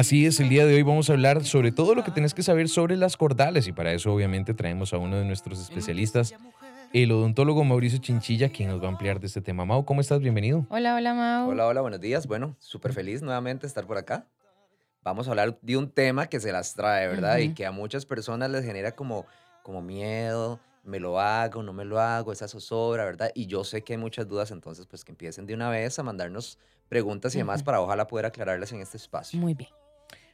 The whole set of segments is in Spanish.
Así es, el día de hoy vamos a hablar sobre todo lo que tienes que saber sobre las cordales y para eso obviamente traemos a uno de nuestros especialistas, el odontólogo Mauricio Chinchilla, quien nos va a ampliar de este tema. Mau, ¿cómo estás? Bienvenido. Hola, hola, Mau. Hola, hola, buenos días. Bueno, súper feliz nuevamente de estar por acá. Vamos a hablar de un tema que se las trae, ¿verdad? Y que a muchas personas les genera como, como miedo, me lo hago, no me lo hago, esa zozobra, ¿verdad? Y yo sé que hay muchas dudas, entonces pues que empiecen de una vez a mandarnos preguntas y demás para ojalá poder aclararlas en este espacio. Muy bien.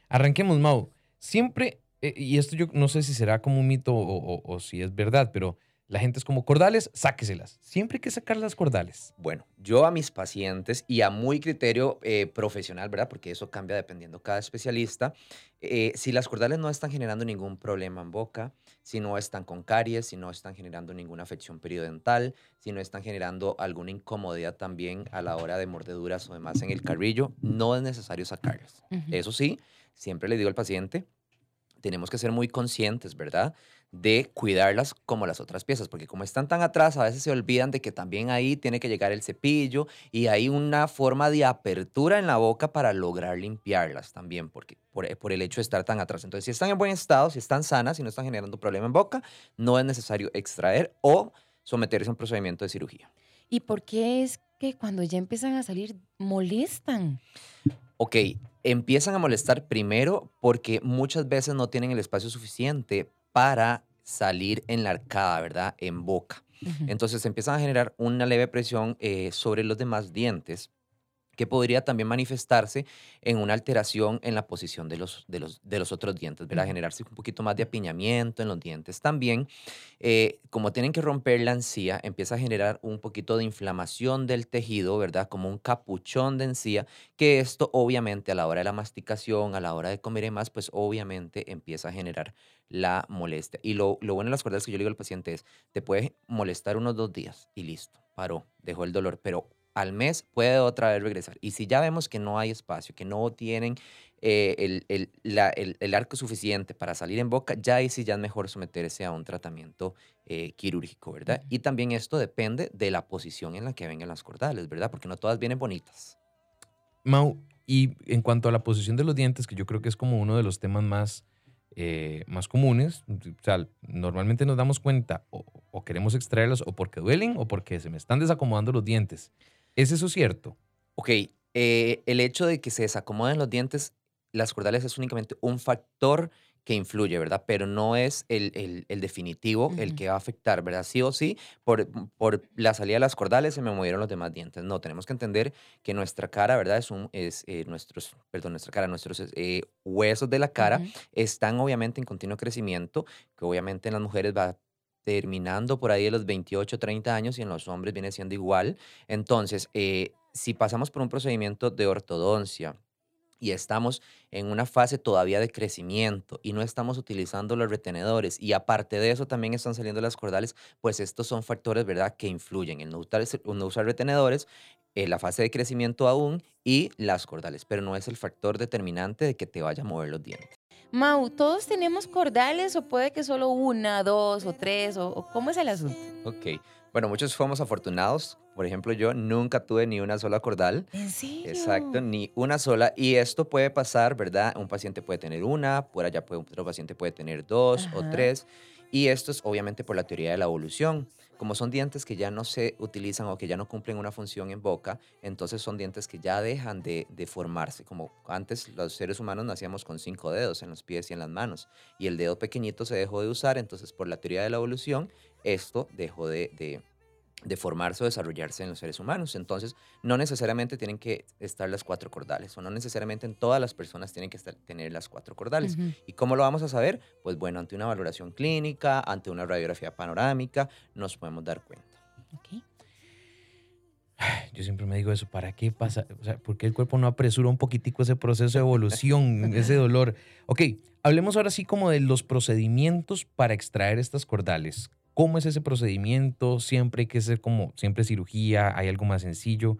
Arranquemos, Mau. Siempre, eh, y esto yo no sé si será como un mito o, si es verdad, pero la gente es como cordales, sáqueselas. Siempre hay que sacar las cordales. Bueno, yo a mis pacientes y a muy criterio eh, profesional, ¿verdad? Porque eso cambia dependiendo cada especialista. eh, si las cordales no están generando ningún problema en boca, si no están con caries, si no están generando ninguna afección periodontal, si no están generando alguna incomodidad también a la hora de mordeduras o demás en el carrillo, no es necesario sacarlas. Eso sí, siempre le digo al paciente, tenemos que ser muy conscientes, ¿verdad? De cuidarlas como las otras piezas, porque como están tan atrás, a veces se olvidan de que también ahí tiene que llegar el cepillo y hay una forma de apertura en la boca para lograr limpiarlas también, porque por, por el hecho de estar tan atrás. Entonces, si están en buen estado, si están sanas, si no están generando problema en boca, no es necesario extraer o someterse a un procedimiento de cirugía. ¿Y por qué es que cuando ya empiezan a salir molestan? Ok, empiezan a molestar primero porque muchas veces no tienen el espacio suficiente para salir en la arcada, ¿verdad? En boca. Entonces empiezan a generar una leve presión eh, sobre los demás dientes que podría también manifestarse en una alteración en la posición de los, de los, de los otros dientes, ¿verdad? Generarse un poquito más de apiñamiento en los dientes. También, eh, como tienen que romper la encía, empieza a generar un poquito de inflamación del tejido, ¿verdad? Como un capuchón de encía, que esto obviamente a la hora de la masticación, a la hora de comer y más, pues obviamente empieza a generar la molestia. Y lo, lo bueno de las cuerdas que yo le digo al paciente es, te puede molestar unos dos días y listo, paró, dejó el dolor, pero al mes puede otra vez regresar. Y si ya vemos que no hay espacio, que no tienen eh, el, el- la- el- el arco suficiente para salir en boca, ya ahí sí ya es mejor someterse a un tratamiento eh, quirúrgico, ¿verdad? Y también esto depende de la posición en la que vengan las cordales, ¿verdad? Porque no todas vienen bonitas. Mau, y en cuanto a la posición de los dientes, que yo creo que es como uno de los temas más, eh, más comunes, o sea, normalmente nos damos cuenta o, o queremos extraerlos o porque duelen o porque se me están desacomodando los dientes. ¿Es eso cierto? Ok, eh, el hecho de que se desacomoden los dientes, las cordales es únicamente un factor que influye, ¿verdad? Pero no es el, el- el definitivo el que va a afectar, ¿verdad? Sí o sí, por, por la salida de las cordales se me movieron los demás dientes. No, tenemos que entender que nuestra cara, ¿verdad? Es un, es, eh, nuestros, perdón, nuestra cara, nuestros eh, huesos de la cara están obviamente en continuo crecimiento, que obviamente en las mujeres va terminando por ahí de los 28, 30 años y en los hombres viene siendo igual. Entonces, eh, si pasamos por un procedimiento de ortodoncia y estamos en una fase todavía de crecimiento y no estamos utilizando los retenedores y aparte de eso también están saliendo las cordales, pues estos son factores, ¿verdad?, que influyen. El no usar, no usar retenedores, eh, la fase de crecimiento aún y las cordales, pero no es el factor determinante de que te vaya a mover los dientes. Mau, ¿todos tenemos cordales o puede que solo una, dos o tres? ¿O, cómo es el asunto? Ok. Bueno, muchos fuimos afortunados. Por ejemplo, yo nunca tuve ni una sola cordal. ¿En serio? Exacto, ni una sola. Y esto puede pasar, ¿verdad? Un paciente puede tener una, por allá puede, otro paciente puede tener dos o tres. Y esto es obviamente por la teoría de la evolución. Como son dientes que ya no se utilizan o que ya no cumplen una función en boca, entonces son dientes que ya dejan de, formarse. Como antes los seres humanos nacíamos con cinco dedos en los pies y en las manos. Y el dedo pequeñito se dejó de usar, entonces por la teoría de la evolución, esto dejó de, de- de formarse o desarrollarse en los seres humanos. Entonces, no necesariamente tienen que estar las cuatro cordales, o no necesariamente en todas las personas tienen que estar- tener las cuatro cordales. Ujú. ¿Y cómo lo vamos a saber? Pues bueno, ante una valoración clínica, ante una radiografía panorámica, nos podemos dar cuenta. Ok. Yo siempre me digo eso, ¿para qué pasa? O sea, ¿por qué el cuerpo no apresura un poquitico ese proceso de evolución, ese dolor? Ok, hablemos ahora sí como de los procedimientos para extraer estas cordales. ¿Cómo es ese procedimiento? Siempre hay que ser como, siempre cirugía, hay algo más sencillo.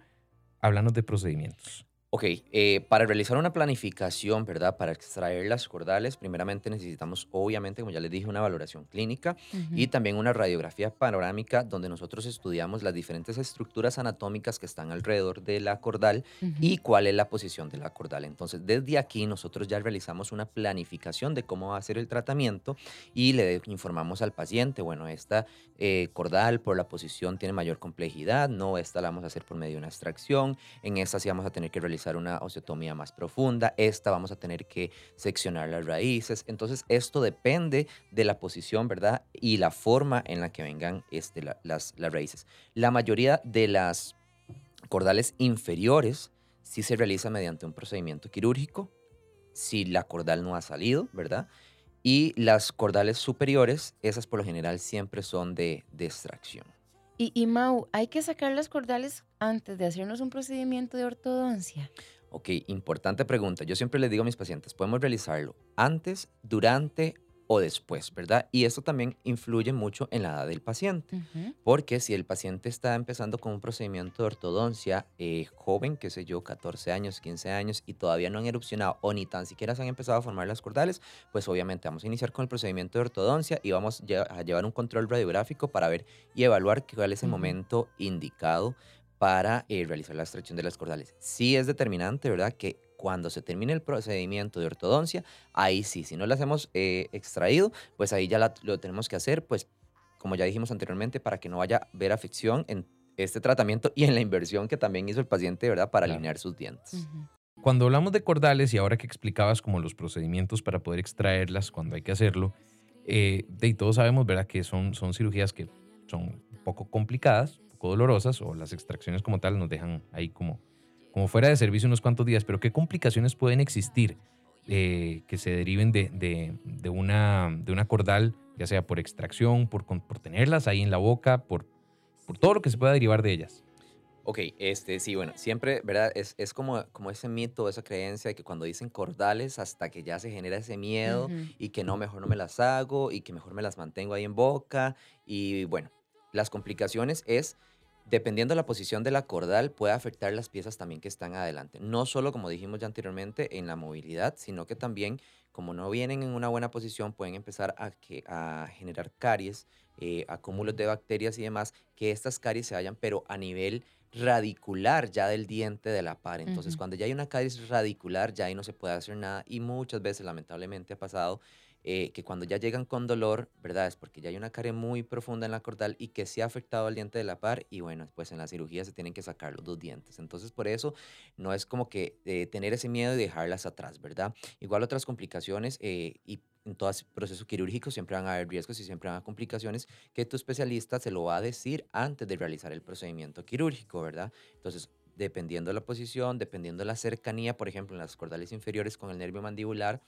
Háblanos de procedimientos. Ok, eh, para realizar una planificación, ¿verdad? Para extraer las cordales, primeramente necesitamos, obviamente, como ya les dije, una valoración clínica y también una radiografía panorámica donde nosotros estudiamos las diferentes estructuras anatómicas que están alrededor de la cordal y cuál es la posición de la cordal. Entonces, desde aquí nosotros ya realizamos una planificación de cómo va a ser el tratamiento y le informamos al paciente, bueno, esta eh, cordal por la posición tiene mayor complejidad, no, esta la vamos a hacer por medio de una extracción, en esta sí vamos a tener que realizar una osteotomía más profunda, esta vamos a tener que seccionar las raíces. Entonces, esto depende de la posición, ¿verdad? Y la forma en la que vengan este, las, las raíces. La mayoría de las cordales inferiores sí se realiza mediante un procedimiento quirúrgico, si la cordal no ha salido, ¿verdad? Y las cordales superiores, esas por lo general siempre son de, de extracción. Y, y, Mau, ¿hay que sacar las cordales antes de hacernos un procedimiento de ortodoncia? Ok, importante pregunta. Yo siempre les digo a mis pacientes, podemos realizarlo antes, durante o después, ¿verdad? Y eso también influye mucho en la edad del paciente, porque si el paciente está empezando con un procedimiento de ortodoncia eh, joven, qué sé yo, 14 años, 15 años, y todavía no han erupcionado o ni tan siquiera se han empezado a formar las cordales, pues obviamente vamos a iniciar con el procedimiento de ortodoncia y vamos a llevar un control radiográfico para ver y evaluar cuál es el momento indicado para eh, realizar la extracción de las cordales. Sí es determinante, ¿verdad? Que cuando se termine el procedimiento de ortodoncia, ahí sí, si no las hemos eh, extraído, pues ahí ya lo tenemos que hacer, pues como ya dijimos anteriormente, para que no vaya a haber afección en este tratamiento y en la inversión que también hizo el paciente, ¿verdad? Para alinear sus dientes. Cuando hablamos de cordales y ahora que explicabas como los procedimientos para poder extraerlas cuando hay que hacerlo, eh, de todos sabemos, ¿verdad? Que son, son cirugías que son un poco complicadas, un poco dolorosas, o las extracciones como tal nos dejan ahí como como fuera de servicio unos cuantos días, pero ¿qué complicaciones pueden existir eh, que se deriven de, de, una, de una cordal, ya sea por extracción, por, por tenerlas ahí en la boca, por, por todo lo que se pueda derivar de ellas? Ok, este, sí, bueno, siempre, ¿verdad? Es, es como, como ese mito, esa creencia de que cuando dicen cordales, hasta que ya se genera ese miedo y que no, mejor no me las hago y que mejor me las mantengo ahí en boca. Y bueno, las complicaciones es dependiendo de la posición de la cordal, puede afectar las piezas también que están adelante. No solo, como dijimos ya anteriormente, en la movilidad, sino que también, como no vienen en una buena posición, pueden empezar a, que, a generar caries, eh, acúmulos de bacterias y demás, que estas caries se vayan, pero a nivel radicular ya del diente de la par. Entonces, cuando ya hay una caries radicular, ya ahí no se puede hacer nada y muchas veces, lamentablemente, ha pasado eh, que cuando ya llegan con dolor, ¿verdad? Es porque ya hay una carie muy profunda en la cordal y que se ha afectado al diente de la par y bueno, pues en la cirugía se tienen que sacar los dos dientes. Entonces, por eso no es como que eh, tener ese miedo y dejarlas atrás, ¿verdad? Igual otras complicaciones eh, y en todo proceso quirúrgico siempre van a haber riesgos y siempre van a haber complicaciones que tu especialista se lo va a decir antes de realizar el procedimiento quirúrgico, ¿verdad? Entonces, dependiendo de la posición, dependiendo de la cercanía, por ejemplo, en las cordales inferiores con el nervio mandibular,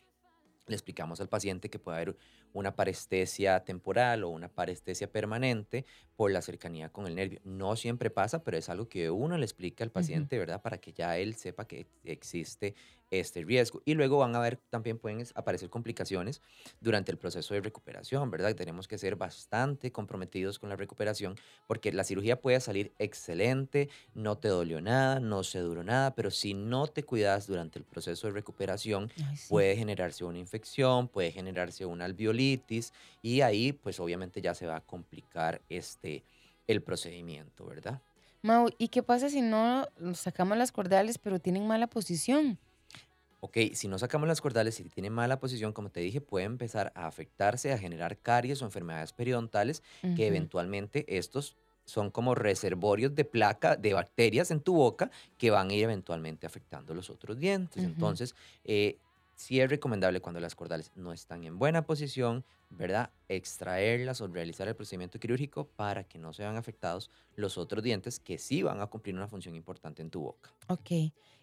le explicamos al paciente que puede haber una parestesia temporal o una parestesia permanente por la cercanía con el nervio. No siempre pasa, pero es algo que uno le explica al paciente, ¿verdad? Para que ya él sepa que existe este riesgo. Y luego van a ver, también pueden aparecer complicaciones durante el proceso de recuperación, ¿verdad? Tenemos que ser bastante comprometidos con la recuperación porque la cirugía puede salir excelente, no te dolió nada, no se duró nada, pero si no te cuidas durante el proceso de recuperación, puede generarse una infección, puede generarse una alveolitis y ahí pues obviamente ya se va a complicar este, el procedimiento, ¿verdad? Mau, ¿y qué pasa si no sacamos las cordales pero tienen mala posición? Ok, si no sacamos las cordales, si tiene mala posición, como te dije, puede empezar a afectarse, a generar caries o enfermedades periodontales, que eventualmente estos son como reservorios de placa de bacterias en tu boca que van a ir eventualmente afectando los otros dientes. Entonces, eh, sí es recomendable cuando las cordales no están en buena posición, ¿verdad? Extraerlas o realizar el procedimiento quirúrgico para que no sean afectados los otros dientes que sí van a cumplir una función importante en tu boca. Ok.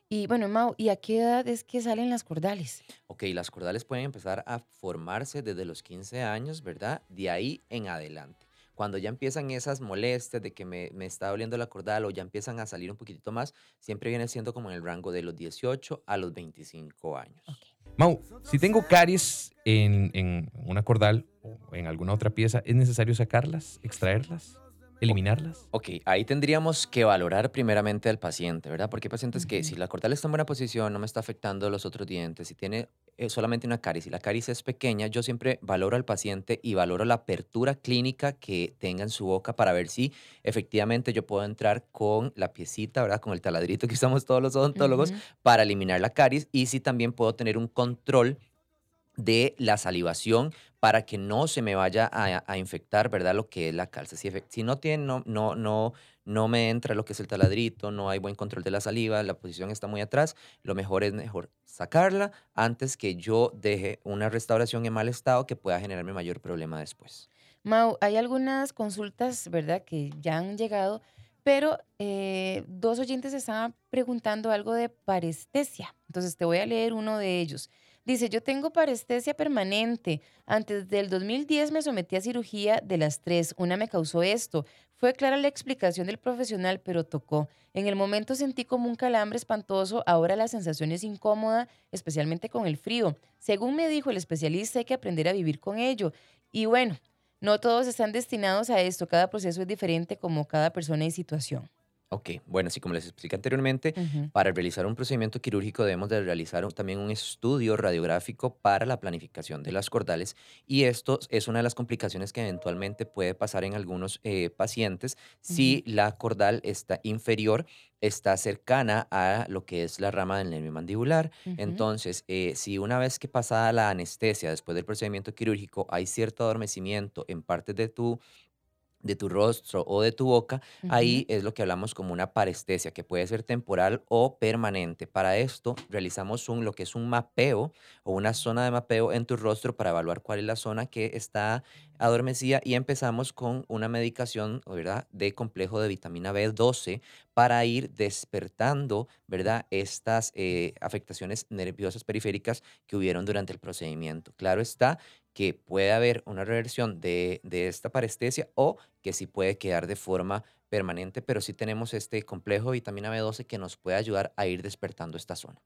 Y bueno, Mau, ¿y a qué edad es que salen las cordales? Ok, las cordales pueden empezar a formarse desde los 15 años, ¿verdad? De ahí en adelante. Cuando ya empiezan esas molestias de que me, me está doliendo la cordal o ya empiezan a salir un poquitito más, siempre viene siendo como en el rango de los 18 a los 25 años. Mau, si tengo caries en, en una cordal o en alguna otra pieza, ¿es necesario sacarlas, extraerlas? Eliminarlas? Ok, ahí tendríamos que valorar primeramente al paciente, ¿verdad? Porque hay pacientes que si la cordal está en buena posición, no me está afectando los otros dientes, si tiene eh, solamente una caries y la caries es pequeña, yo siempre valoro al paciente y valoro la apertura clínica que tenga en su boca para ver si efectivamente yo puedo entrar con la piecita, ¿verdad? Con el taladrito que usamos todos los odontólogos para eliminar la caries y si también puedo tener un control de la salivación para que no se me vaya a, infectar, ¿verdad? Lo que es la calza. Si, no tiene, no, no, no, no me entra lo que es el taladrito, no hay buen control de la saliva, la posición está muy atrás, lo mejor es mejor sacarla antes que yo deje una restauración en mal estado que pueda generarme mayor problema después. Mau, hay algunas consultas, ¿verdad?, que ya han llegado, pero eh, dos oyentes estaban preguntando algo de parestesia. Entonces te voy a leer uno de ellos. Dice, yo tengo parestesia permanente. Antes del 2010 me sometí a cirugía de las tres. Una me causó esto. Fue clara la explicación del profesional, pero tocó. En el momento sentí como un calambre espantoso. Ahora la sensación es incómoda, especialmente con el frío. Según me dijo el especialista, hay que aprender a vivir con ello. Y bueno, no todos están destinados a esto. Cada proceso es diferente como cada persona y situación. Ok, bueno, así como les expliqué anteriormente, para realizar un procedimiento quirúrgico debemos de realizar también un estudio radiográfico para la planificación de las cordales y esto es una de las complicaciones que eventualmente puede pasar en algunos eh, pacientes si la cordal está inferior, está cercana a lo que es la rama del nervio mandibular. Entonces, eh, si una vez que pasada la anestesia después del procedimiento quirúrgico hay cierto adormecimiento en partes de tu de tu rostro o de tu boca, ahí es lo que hablamos como una parestesia, que puede ser temporal o permanente. Para esto realizamos un, lo que es un mapeo o una zona de mapeo en tu rostro para evaluar cuál es la zona que está adormecida y empezamos con una medicación, ¿verdad?, de complejo de vitamina B12 para ir despertando, ¿verdad?, estas eh, afectaciones nerviosas periféricas que hubieron durante el procedimiento. Claro está que puede haber una reversión de, esta parestesia o que sí puede quedar de forma permanente, pero sí tenemos este complejo de vitamina B12 que nos puede ayudar a ir despertando esta zona.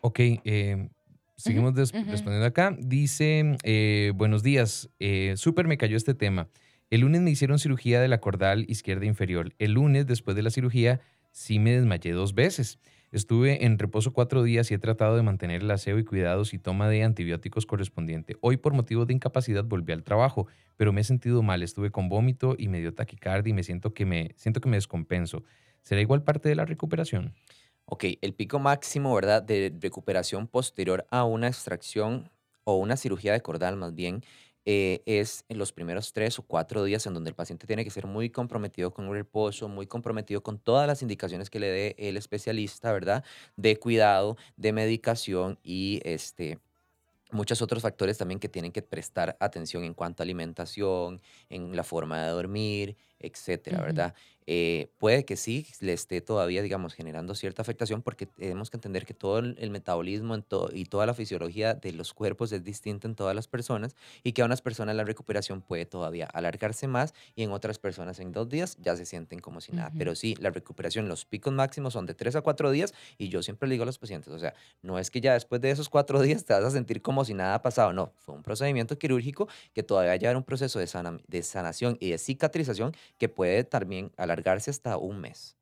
Ok, eh, seguimos respondiendo acá. Dice, eh, buenos días, eh, súper me cayó este tema. El lunes me hicieron cirugía de la cordal izquierda inferior. El lunes, después de la cirugía, sí me desmayé dos veces. Estuve en reposo cuatro días y he tratado de mantener el aseo y cuidados y toma de antibióticos correspondiente. Hoy por motivo de incapacidad volví al trabajo, pero me he sentido mal. Estuve con vómito y me dio taquicardia y me siento que me, siento que me descompenso. ¿Será igual parte de la recuperación? Ok, el pico máximo, ¿verdad?, de recuperación posterior a una extracción o una cirugía de cordal más bien, eh, es en los primeros tres o cuatro días en donde el paciente tiene que ser muy comprometido con el reposo, muy comprometido con todas las indicaciones que le dé el especialista, ¿verdad? De cuidado, de medicación y este muchos otros factores también que tienen que prestar atención en cuanto a alimentación, en la forma de dormir, etcétera, ¿verdad? Eh, puede que sí le esté todavía, digamos, generando cierta afectación porque tenemos que entender que todo el, metabolismo en y toda la fisiología de los cuerpos es distinta en todas las personas y que a unas personas la recuperación puede todavía alargarse más y en otras personas en dos días ya se sienten como si nada. Pero sí, la recuperación, los picos máximos son de tres a cuatro días y yo siempre le digo a los pacientes, o sea, no es que ya después de esos cuatro días te vas a sentir como si nada ha pasado, no, fue un procedimiento quirúrgico que todavía va a llevar un proceso de, de sanación y de cicatrización que puede también alargarse hasta un mes.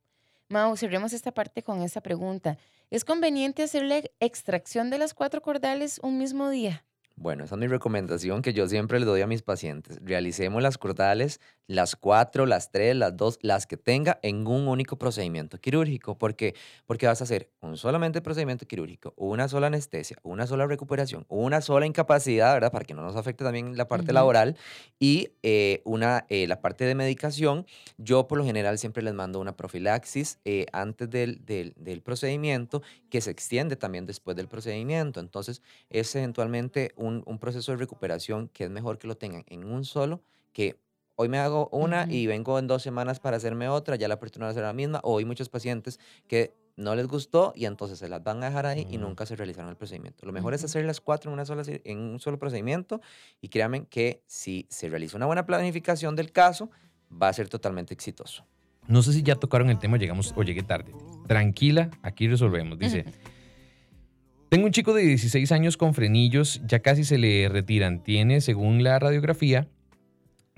Mau, cerremos esta parte con esta pregunta. ¿Es conveniente hacer la extracción de las cuatro cordales un mismo día? Bueno, esa es mi recomendación que yo siempre le doy a mis pacientes. Realicemos las cordales, las cuatro, las tres, las dos, las que tenga en un único procedimiento quirúrgico. ¿Por qué? Porque vas a hacer un solamente procedimiento quirúrgico, una sola anestesia, una sola recuperación, una sola incapacidad, ¿verdad? Para que no nos afecte también la parte laboral y eh, una, eh, la parte de medicación. Yo por lo general siempre les mando una profilaxis eh, antes del, del, del procedimiento que se extiende también después del procedimiento. Entonces, es eventualmente un un, proceso de recuperación que es mejor que lo tengan en un solo, que hoy me hago una y vengo en dos semanas para hacerme otra, ya la persona va a ser la misma, o hay muchos pacientes que no les gustó y entonces se las van a dejar ahí y nunca se realizaron el procedimiento. Lo mejor es hacer las cuatro en, una sola, en un solo procedimiento y créanme que si se realiza una buena planificación del caso, va a ser totalmente exitoso. No sé si ya tocaron el tema, llegamos o llegué tarde. Tranquila, aquí resolvemos. Dice, tengo un chico de 16 años con frenillos, ya casi se le retiran. Tiene, según la radiografía,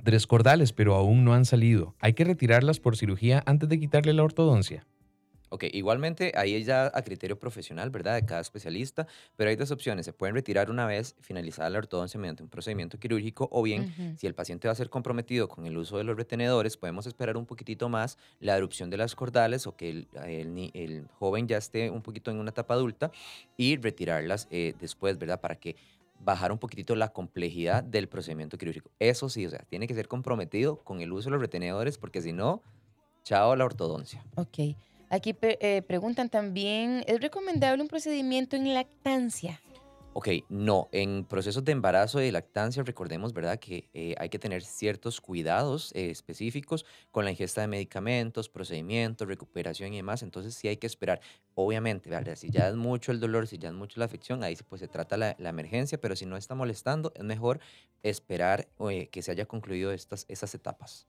tres cordales, pero aún no han salido. ¿Hay que retirarlas por cirugía antes de quitarle la ortodoncia? Ok, igualmente ahí ya a criterio profesional, ¿verdad? De cada especialista, pero hay dos opciones. Se pueden retirar una vez finalizada la ortodoncia mediante un procedimiento quirúrgico o bien, Ujú. si el paciente va a ser comprometido con el uso de los retenedores, podemos esperar un poquitito más la erupción de las cordales o que el, el el joven ya esté un poquito en una etapa adulta y retirarlas eh, después, ¿verdad? Para que bajar un poquitito la complejidad del procedimiento quirúrgico. Eso sí, o sea, tiene que ser comprometido con el uso de los retenedores porque si no, chao la ortodoncia. Ok. Aquí eh, preguntan también, ¿es recomendable un procedimiento en lactancia? Ok, no, en procesos de embarazo y de lactancia, recordemos, ¿verdad?, que eh, hay que tener ciertos cuidados eh, específicos con la ingesta de medicamentos, procedimientos, recuperación y demás, entonces sí hay que esperar. Obviamente, ¿verdad? Si ya es mucho el dolor, si ya es mucho la afección, ahí pues se trata la, la emergencia, pero si no está molestando, es mejor esperar eh, que se haya concluido estas, esas etapas.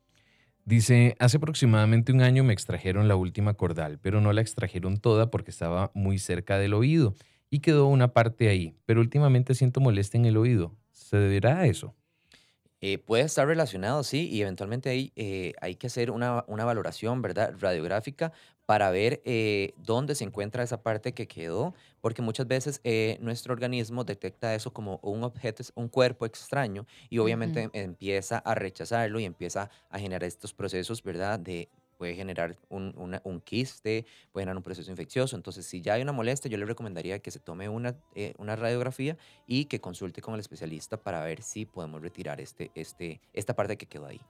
Dice, hace aproximadamente un año me extrajeron la última cordal, pero no la extrajeron toda porque estaba muy cerca del oído y quedó una parte ahí, pero últimamente siento molestia en el oído. ¿Se deberá a eso? Eh, puede estar relacionado, sí, y eventualmente ahí eh, hay que hacer una, una valoración, ¿verdad? Radiográfica para ver eh, dónde se encuentra esa parte que quedó, porque muchas veces eh, nuestro organismo detecta eso como un objeto, un cuerpo extraño, y obviamente em- empieza a rechazarlo y empieza a generar estos procesos, ¿verdad? De, puede generar un, una- un quiste, puede generar un proceso infeccioso. Entonces, si ya hay una molestia, yo le recomendaría que se tome una, eh, una radiografía y que consulte con el especialista para ver si podemos retirar este, este, esta parte que quedó ahí.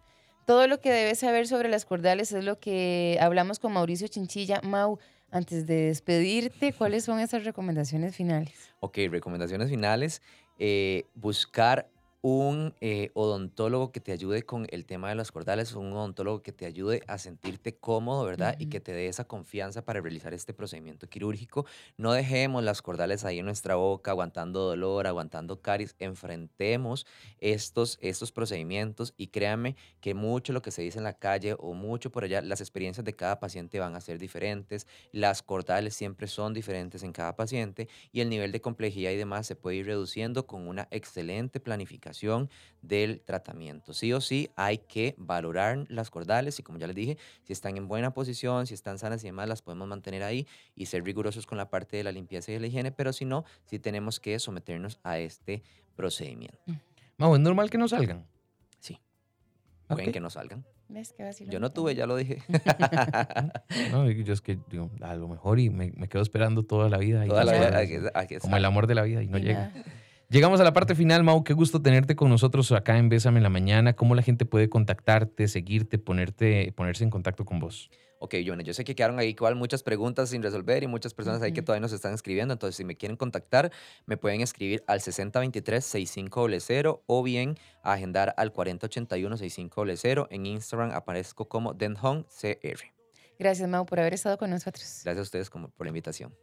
Todo lo que debes saber sobre las cordales es lo que hablamos con Mauricio Chinchilla. Mau, antes de despedirte, ¿cuáles son esas recomendaciones finales? Ok, recomendaciones finales. eh, buscar un eh, odontólogo que te ayude con el tema de las cordales, un odontólogo que te ayude a sentirte cómodo, ¿verdad? Y que te dé esa confianza para realizar este procedimiento quirúrgico. No dejemos las cordales ahí en nuestra boca, aguantando dolor, aguantando caries. Enfrentemos estos, estos procedimientos y créanme que mucho lo que se dice en la calle o mucho por allá, las experiencias de cada paciente van a ser diferentes. Las cordales siempre son diferentes en cada paciente y el nivel de complejidad y demás se puede ir reduciendo con una excelente planificación del tratamiento. Sí o sí hay que valorar las cordales y como ya les dije, si están en buena posición, si están sanas y demás, las podemos mantener ahí y ser rigurosos con la parte de la limpieza y de la higiene, pero si no, sí tenemos que someternos a este procedimiento. Mau, ¿es normal que no salgan? Sí, pueden que no salgan. ¿Ves qué vacilón Yo no tuve, ya lo dije. No, yo es que digo, a lo mejor y me, me quedo esperando toda la vida. y Toda la como el amor de la vida y no Y llega. nada. Llegamos a la parte final, Mau. Qué gusto tenerte con nosotros acá en Bésame en la Mañana. ¿Cómo la gente puede contactarte, seguirte, ponerte, ponerse en contacto con vos? Ok, bueno, yo sé que quedaron ahí igual muchas preguntas sin resolver y muchas personas ahí que todavía nos están escribiendo. Entonces, si me quieren contactar, me pueden escribir al 6023-6500 o bien agendar al 4081-6500. En Instagram aparezco como denhongcr. Gracias, Mau, por haber estado con nosotros. Gracias a ustedes como por la invitación.